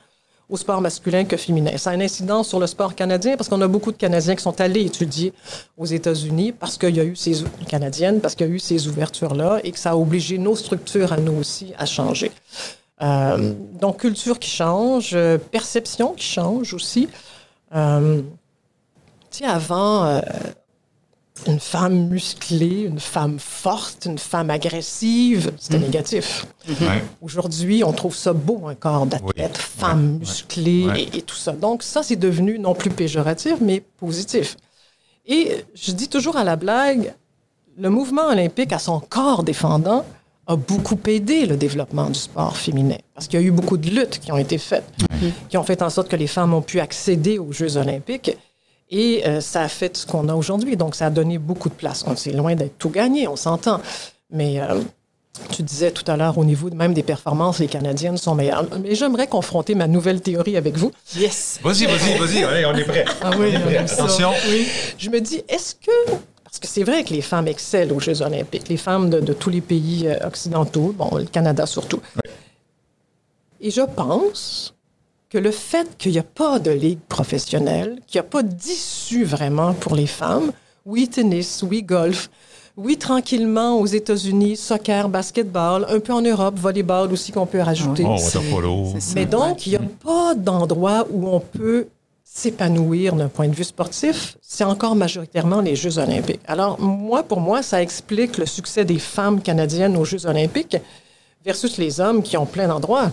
au sport masculin que féminin. Ça a une incidence sur le sport canadien parce qu'on a beaucoup de Canadiens qui sont allés étudier aux États-Unis parce qu'il y a eu ces canadiennes, parce qu'il y a eu ces ouvertures-là et que ça a obligé nos structures à nous aussi à changer. Euh, donc culture qui change, euh, perception qui change aussi. Euh, tu sais, avant, euh, une femme musclée, une femme forte, une femme agressive, c'était négatif. Ouais. Aujourd'hui, on trouve ça beau, un corps d'athlète, Oui. femme Ouais. musclée Ouais. Et, et tout ça. Donc, ça, c'est devenu non plus péjoratif, mais positif. Et je dis toujours à la blague, le mouvement olympique, à son corps défendant, a beaucoup aidé le développement du sport féminin. Parce qu'il y a eu beaucoup de luttes qui ont été faites, qui ont fait en sorte que les femmes ont pu accéder aux Jeux olympiques. Et euh, ça a fait ce qu'on a aujourd'hui. Donc, ça a donné beaucoup de place. On c'est loin d'être tout gagné, on s'entend. Mais euh, tu disais tout à l'heure, au niveau même des performances, les Canadiennes sont meilleures. Mais j'aimerais confronter ma nouvelle théorie avec vous. Yes! Vas-y, vas-y, vas-y. On est prêt. Ah oui, On est prêt. Attention. Je me dis, est-ce que... Parce que c'est vrai que les femmes excellent aux Jeux olympiques, les femmes de, de tous les pays euh, occidentaux, bon, le Canada surtout. Et je pense que le fait qu'il n'y a pas de ligue professionnelle, qu'il n'y a pas d'issue vraiment pour les femmes, oui tennis, oui golf, oui tranquillement aux États-Unis, soccer, basketball, un peu en Europe, volleyball aussi qu'on peut rajouter. Oh. Mais donc, il n'y a pas d'endroit où on peut s'épanouir d'un point de vue sportif. C'est encore majoritairement les Jeux olympiques. Alors, moi, pour moi, ça explique le succès des femmes canadiennes aux Jeux olympiques versus les hommes qui ont plein d'endroits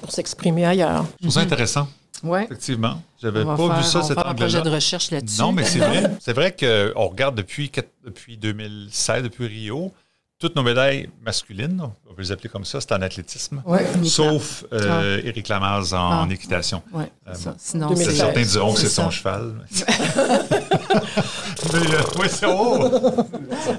pour s'exprimer ailleurs. Je trouve ça intéressant, Ouais. effectivement. J'avais pas faire- vu ça, on cet faire un projet de angle-là. recherche là-dessus. Non, mais c'est vrai. C'est vrai qu'on regarde depuis, depuis 2016, depuis Rio, toutes nos médailles masculines, on peut les appeler comme ça, c'est en athlétisme. Ouais. Sauf euh, Éric Lamaze en, Ah. en équitation. Ouais, Euh, c'est ça. Sinon, 2016. c'est Certains diront que c'est son cheval. mais euh, oui, c'est oh!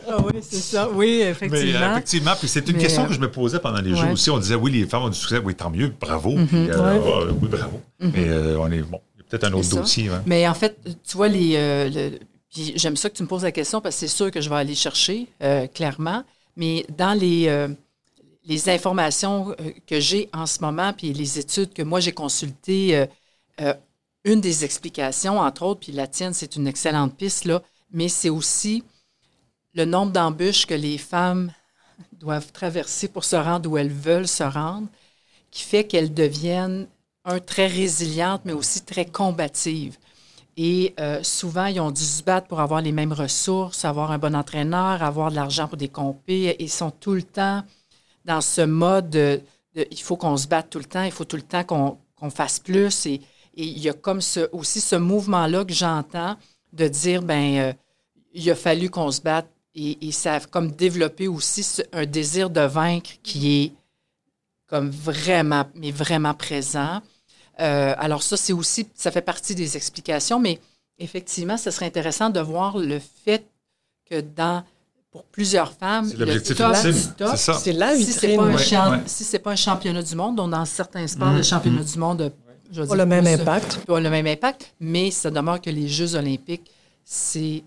Ah oui, c'est ça. Oui, Mais effectivement. euh, effectivement, puis c'est une Mais, question euh, que je me posais pendant les ouais. Jeux aussi. On disait, oui, les femmes ont du succès, oui, tant mieux, bravo. Mhm. Puis, euh, Ouais. ah, oui, bravo. Mais euh, on est, bon, il y a peut-être un autre dossier. hein. Mais en fait, tu vois, les, euh, le- j'aime ça que tu me poses la question parce que c'est sûr que je vais aller chercher, euh, clairement. Mais dans les, euh, les informations euh, que j'ai en ce moment, puis les études que moi j'ai consultées, euh, une des explications, entre autres, puis la tienne, c'est une excellente piste, là, mais c'est aussi le nombre d'embûches que les femmes doivent traverser pour se rendre où elles veulent se rendre, qui fait qu'elles deviennent, un, très résilientes, mais aussi très combatives. Et euh, souvent, ils ont dû se battre pour avoir les mêmes ressources, avoir un bon entraîneur, avoir de l'argent pour des compés. Ils sont tout le temps dans ce mode de, de- il faut qu'on se batte tout le temps, il faut tout le temps qu'on fasse plus. Et, il y a comme ce, aussi ce mouvement-là que j'entends de dire, ben euh, il a fallu qu'on se batte. Et, et ça a comme développé aussi un désir de vaincre qui est comme vraiment, mais vraiment présent. Euh, alors ça, c'est aussi, ça fait partie des explications, mais effectivement, ce serait intéressant de voir le fait que dans, pour plusieurs femmes, C'est l'objectif top ultime, du top, c'est la si c'est pas, Ouais, ouais. si c'est pas un championnat du monde, dans certains sports, le championnat du monde a je Pas le même plus, impact. pas le même impact, mais ça demeure que les Jeux olympiques, c'est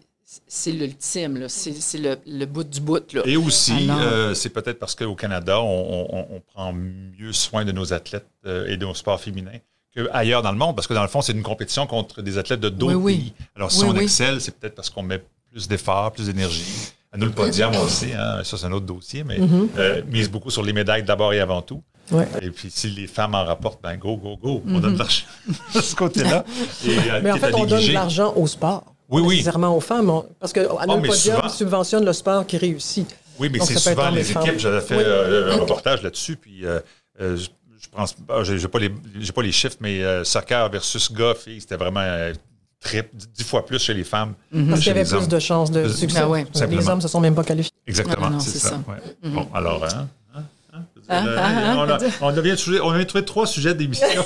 c'est l'ultime, c'est c'est le, le bout du bout. Là. Et aussi, Alors- euh, c'est peut-être parce qu'au Canada, on, on- on prend mieux soin de nos athlètes euh, et de nos sports féminins qu'ailleurs dans le monde, parce que dans le fond, c'est une compétition contre des athlètes de d'autres Oui, oui. pays. Alors, si Oui, on excelle, c'est peut-être parce qu'on met plus d'efforts, plus d'énergie. À nous, le podium aussi, hein, ça, c'est un autre dossier, mais Mm-hmm. euh, mise beaucoup sur les médailles d'abord et avant tout. Ouais. Et puis, si les femmes en rapportent, ben go, go, go, on donne de l'argent de ce côté-là. Euh, Mais en fait, on donne de l'argent au sport. Oui, oui. Nécessairement aux femmes. on- parce que à Oh, le mais podium souvent- subventionne le sport qui réussit. Oui, mais c'est souvent les femmes. équipes. J'avais fait Oui. euh, un reportage là-dessus, puis euh, je, pense, ah, j'ai j'ai pas les, j'ai pas les chiffres, mais euh, soccer versus gars, filles, c'était vraiment euh, dix fois plus chez les femmes. Mhm. Parce qu'il y avait plus hommes. de chances de succès. Ah ouais. Les hommes ne se sont même pas qualifiés. Exactement, Non, non, c'est c'est ça. ça. ouais. Bon, alors, hein, hein, hein, Ah, euh, ah, ah, on, a, on, a bien trouvé, on a trouvé trois sujets d'émission.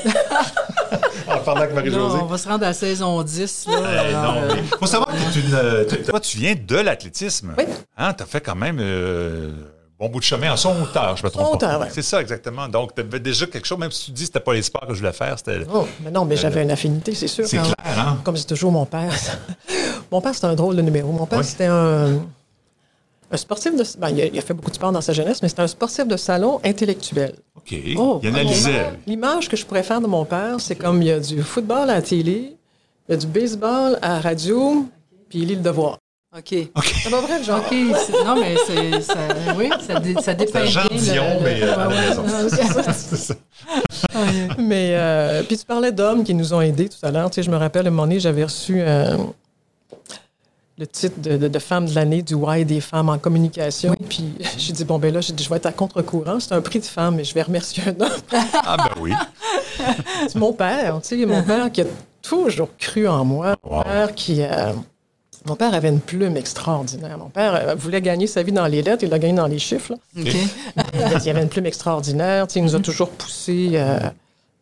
en parlant avec Marie-Josée. on va se rendre à la saison 10. Là, Eh alors, non, euh, mais faut savoir que euh, t- toi, tu viens de l'athlétisme. Oui. Hein, tu as fait quand même euh, bon bout de chemin en son hauteur, je me trompe Son pas. hauteur, ouais. C'est ça, exactement. Donc, tu avais déjà quelque chose, même si tu dis que c'était pas les sports que je voulais faire, c'était. Oh, mais non, mais j'avais une affinité, c'est sûr. C'est Quand- clair, hein? Comme c'est toujours mon père. mon père, c'était un drôle de numéro. Mon père, Oui. c'était un, un sportif de. ben, il, a, il a fait beaucoup de sport dans sa jeunesse, mais c'était un sportif de salon intellectuel. OK. Oh, il analysait. L'image que je pourrais faire de mon père, c'est comme il y a du football à la télé, il y a du baseball à la radio, puis il lit le devoir. OK. OK. C'est pas vrai, le genre. OK. Non, mais c'est, ça, oui, ça, dé, ça dépeint C'est Jean bien. le- Dion, le- mais euh, à la maison. C'est ça. Mais, euh, puis tu parlais d'hommes qui nous ont aidés tout à l'heure. Tu sais, je me rappelle, à un moment donné, j'avais reçu euh, le titre de, de- de femme de l'année du Y des femmes en communication. Puis j'ai dit, bon, ben là, dit, je vais être à contre-courant. C'est un prix de femme, mais je vais remercier un homme. Ah, ben oui. C'est mon père, tu sais, mon père qui a toujours cru en moi. Mon Wow. père qui... euh, mon père avait une plume extraordinaire. Mon père euh, voulait gagner sa vie dans les lettres, il l'a gagné dans les chiffres. là. OK. Il avait une plume extraordinaire. tu sais, Il nous a toujours poussé euh,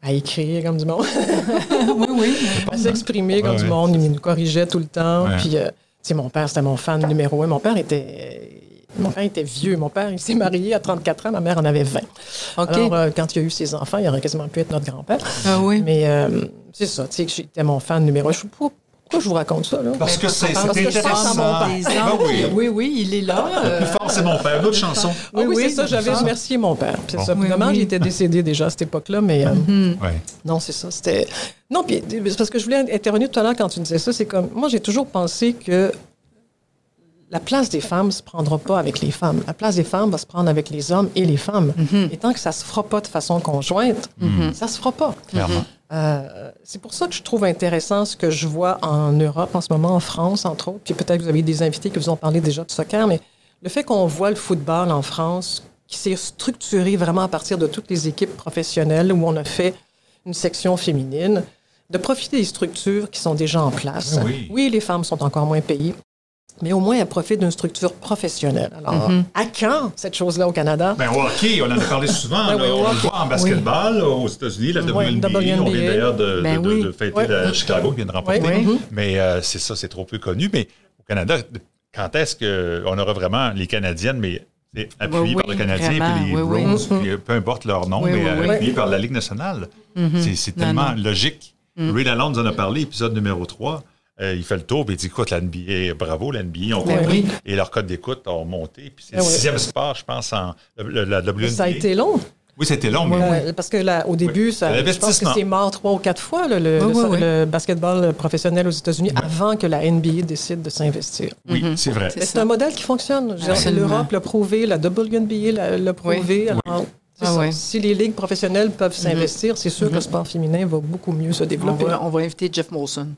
à écrire comme du monde. oui, oui. à s'exprimer comme Ouais, du ouais. monde. Il nous corrigeait tout le temps. Ouais. Puis, euh, tu sais, mon père, c'était mon fan numéro un. Mon père était. Mon père était vieux. Mon père, il s'est marié à 34 ans. Ma mère en avait 20. OK. Alors, euh, quand il a eu ses enfants, il aurait quasiment pu être notre grand-père. ah oui. Mais euh, c'est ça, tu sais, que j'étais mon fan numéro un. Je sais pas pourquoi je vous raconte ça, là. Parce que c'est intéressant. mon Ben paysan. oui. Oui, oui, il est là. Le euh, plus fort, c'est mon père. Une autre chanson. Ah oui, oui, c'est ça, j'avais remercié mon père. C'est Bon. ça. Oui. il était décédé déjà à cette époque-là, mais euh, Ouais. non, c'est ça. C'était. Non, puis c'est parce que je voulais intervenir tout à l'heure quand tu disais ça, c'est comme. Moi, j'ai toujours pensé que la place des femmes se prendra pas avec les femmes. La place des femmes va se prendre avec les hommes et les femmes. Et tant que ça se fera pas de façon conjointe, ça se fera pas. Clairement. Euh, c'est pour ça que je trouve intéressant ce que je vois en Europe en ce moment, en France, entre autres. Puis peut-être que vous avez des invités qui vous ont parlé déjà de soccer, mais le fait qu'on voit le football en France, qui s'est structuré vraiment à partir de toutes les équipes professionnelles où on a fait une section féminine, de profiter des structures qui sont déjà en place. Oui. les femmes sont encore moins payées, mais au moins elles profitent d'une structure professionnelle. Alors, à quand cette chose-là au Canada? Ben, au hockey, on en a parlé souvent. Ben là. oui, on le voit en basketball aux États-Unis, la Oui, WNBA. On vient d'ailleurs de, Ben de- de- oui. de fêter Oui. la Chicago qui vient de remporter. Oui, oui. Mais euh, c'est ça, c'est trop peu connu. Mais au Canada, quand est-ce qu'on aura vraiment les Canadiennes, mais appuyées Oui, par le Canadien vraiment, puis les oui, oui. Bruins, puis, euh, peu importe leur nom, Oui, mais oui, euh, oui. appuyées par la Ligue nationale. C'est- tellement non. logique. Ray Lalonde nous en a parlé, épisode numéro 3. Euh, il fait le tour, puis il dit écoute, la NBA, bravo, la NBA, on Ben oui. Et leur code d'écoute ont monté. Puis c'est Ben le oui. sixième sport, je pense, en le- la WNBA. Ça a été long. Oui, c'était long, mais Euh, parce que là, au début, ça, je pense que c'est mort trois ou quatre fois, là, le, Oui, le- oui, oui. le basketball professionnel aux États-Unis, avant que la NBA décide de s'investir. oui, c'est vrai. C'est un modèle qui fonctionne. L'Europe l'a prouvé, la WNBA l'a- prouvé. Alors, Ah ouais. Si les ligues professionnelles peuvent s'investir, c'est sûr que le sport féminin va beaucoup mieux se on, développer. va, on va inviter Jeff Molson.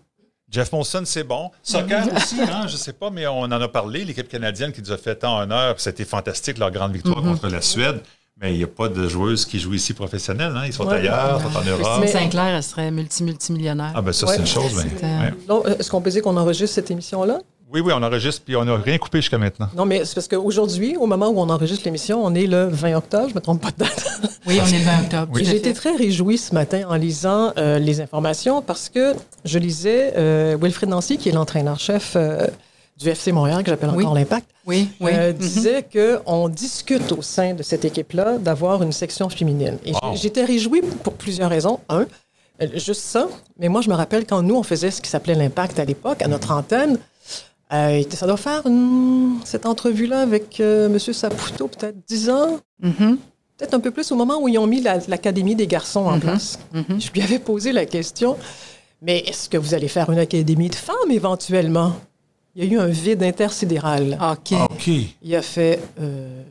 Jeff Molson, c'est bon. Soccer aussi, hein, je sais pas, mais on en a parlé. L'équipe canadienne qui nous a fait tant honneur, puis c'était fantastique leur grande victoire contre la Suède. Mais il n'y a pas de joueuses qui jouent ici professionnelles. Hein. Ils sont Ouais. ailleurs, ils sont en Europe. Mais- Saint-Clair, elle serait multi-multimillionnaire. Ah ben ça, Ouais. c'est une chose. mais- C'était- ouais. Donc, euh, Est-ce qu'on peut dire qu'on enregistre cette émission-là? Oui, oui, on enregistre, puis on n'a rien coupé jusqu'à maintenant. Non, mais c'est parce qu'aujourd'hui, au moment où on enregistre l'émission, on est le 20 octobre, je ne me trompe pas de date. Oui, on est le 20 octobre. Oui. J'ai été très réjouie ce matin en lisant euh, les informations parce que je lisais euh, Wilfrid Nancy, qui est l'entraîneur-chef euh, du FC Montréal, que j'appelle Oui. encore l'Impact, Oui, oui. euh, Mhm. disait qu'on discute au sein de cette équipe-là d'avoir une section féminine. Et Wow. j'étais réjouie pour plusieurs raisons. Un, juste ça, mais moi, je me rappelle quand nous, on faisait ce qui s'appelait l'Impact à l'époque, à notre antenne, euh, ça doit faire cette entrevue-là avec euh, M. Saputo, peut-être 10 ans, Mhm. peut-être un peu plus au moment où ils ont mis la- l'Académie des garçons en Mhm. place. Mhm. Je lui avais posé la question, mais est-ce que vous allez faire une Académie de femmes éventuellement? Il y a eu un vide intersidéral. OK. OK. Il a fait, euh,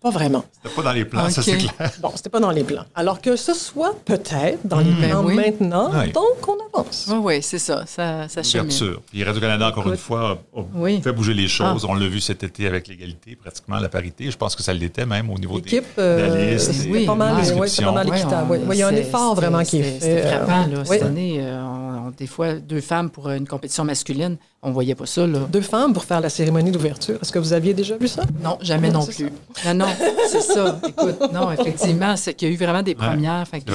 pas vraiment. c'était pas dans les plans, ça c'est clair. Bon, c'était pas dans les plans. Alors que ce soit peut-être dans les Ben plans oui. maintenant, Oui. donc on avance. Oui, oui, c'est ça. Ça, ça chemine. Ouverture. Puis Radio-Canada, encore Écoute. une fois, a Oui. fait bouger les choses. On l'a vu cet été avec l'égalité, pratiquement la parité. Je pense que ça l'était même au niveau des, de la euh, liste, c'était des pas mal, ouais, c'était pas mal équitable. Ouais, il y a un c'est- effort vraiment qui est fait. C'était euh, frappant, là. oui. Cette année, euh, on- on- des fois, deux femmes pour une compétition masculine, on voyait pas ça, là. Deux femmes pour faire la cérémonie d'ouverture. Est-ce que vous aviez déjà vu ça? Non, jamais non C'est plus. Non, non, c'est ça. Écoute, non, effectivement, c'est qu'il y a eu vraiment des premières. Fait que-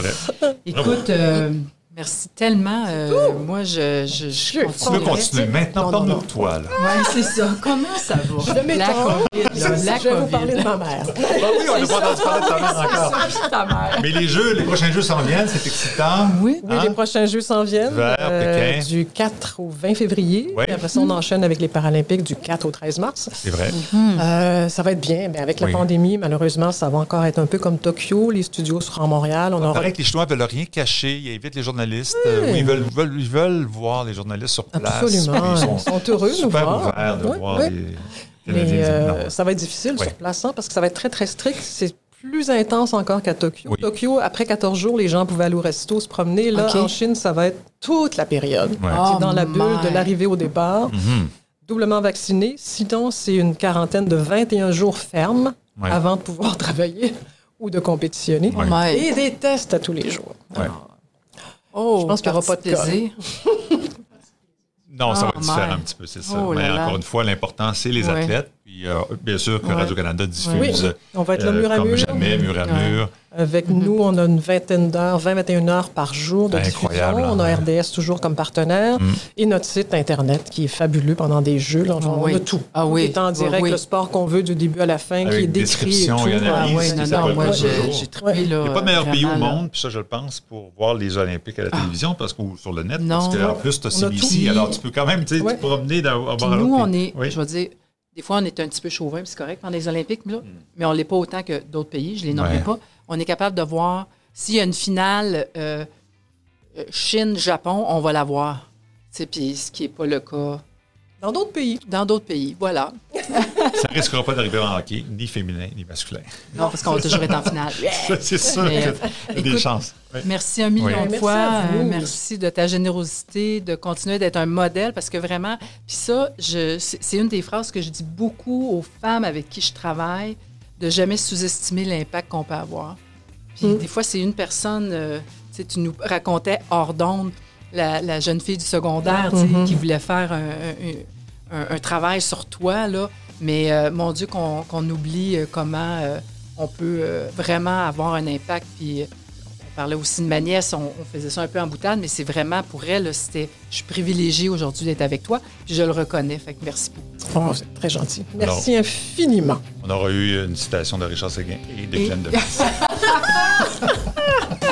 écoute, euh, Merci tellement. Euh, moi, je, je, je Tu Tu peux continuerai. continuer. Maintenant, parle-nous de toi, là. Oui, c'est ça. Comment ça va? Je. La COVID, là, la Je vais vous parler de ma mère. Ah oui, on n'a pas entendu parler de ta mère encore. C'est ça, puis ta mère. Mais les jeux, les prochains jeux s'en viennent, c'est excitant. Oui. Oui, Hein? les prochains Jeux s'en viennent. Vers Pékin. du 4 au 20 février. Ouais. Puis après ça, on enchaîne avec les Paralympiques du 4 au 13 mars. C'est vrai. Euh, ça va être bien. Mais avec la Oui. pandémie, malheureusement, ça va encore être un peu comme Tokyo. Les studios seront à Montréal. On aura paraît que les Chinois veulent rien cacher. Ils invitent les journalistes. Euh, oui, ils, veulent, veulent- ils veulent voir les journalistes sur place. Absolument. Ils sont heureux de voir. ouverts de Oui, voir oui. les Mais euh, ça va être difficile sur place hein, parce que ça va être très, très strict. C'est plus intense encore qu'à Tokyo. Oui. Tokyo, après 14 jours, les gens pouvaient aller au resto, se promener. Là, OK. en Chine, ça va être toute la période. Ouais. C'est dans la Oh bulle my. de l'arrivée au départ. Mhm. Doublement vacciné. Sinon, c'est une quarantaine de 21 jours ferme Ouais. avant de pouvoir travailler ou de compétitionner. Oh. Et des tests à tous les jours. Oh, Je pense qu'il y aura pas de plaisir. Non, ça va être différent my. un petit peu, c'est ça. Oh Mais là là. encore une fois, l'important, c'est les Ouais. athlètes. Puis, euh, bien sûr que Ouais. Radio-Canada diffuse Oui, on va être là euh, mur à comme mur. jamais, mur à Ouais. mur. Avec nous, on a une vingtaine d'heures, 20-21 heures par jour de Incroyable, diffusion. On a hein. RDS toujours comme partenaire. Mm. Et notre site Internet qui est fabuleux pendant des jeux. Là, on Oui. a tout. Ah Tout oui. est en Oui, direct, oui. le sport qu'on veut du début à la fin, qui Avec est décrit et description tout. et analyse. Ah oui, qui non, non, moi, j'ai là. Il n'y a pas de meilleur pays au monde, puis ça, je le pense, pour voir les Olympiques à la télévision parce que, ou sur le net. Non. Parce qu'en plus, tu as CBC, tout. alors tu peux quand même te promener bord nous, on est, je vais dire, des fois, on est un petit peu chauvin, c'est correct pendant les Olympiques, mais, là, Hmm. mais on ne l'est pas autant que d'autres pays, je ne les nommerai Ouais. pas. On est capable de voir, s'il y a une finale euh, euh, Chine-Japon, on va la voir. Puis ce qui n'est pas le cas Dans d'autres pays. dans d'autres pays. Voilà. Ça risquera pas d'arriver en hockey, ni féminin, ni masculin. Non, parce qu'on va toujours être en finale. c'est sûr Mais, écoute, des chances. Oui. Merci un million Oui. de Merci fois. Euh, merci de ta générosité, de continuer d'être un modèle parce que vraiment, puis ça, je, c'est une des phrases que je dis beaucoup aux femmes avec qui je travaille, de jamais sous-estimer l'impact qu'on peut avoir. Puis Mm. des fois, c'est une personne, euh, tu sais, tu nous racontais hors d'onde la, la jeune fille du secondaire Mhm. qui voulait faire un, un- un- un travail sur toi, là. Mais euh, mon Dieu, qu'on qu'on oublie euh, comment euh, on peut euh, vraiment avoir un impact. Puis on parlait aussi de ma nièce, on, on faisait ça un peu en boutade, mais c'est vraiment pour elle, c'était. Je suis privilégiée aujourd'hui d'être avec toi, puis je le reconnais. Fait que merci beaucoup. Oh, c'est très gentil. Merci infiniment. On aura eu une citation de Richard Séguin et de Glenn de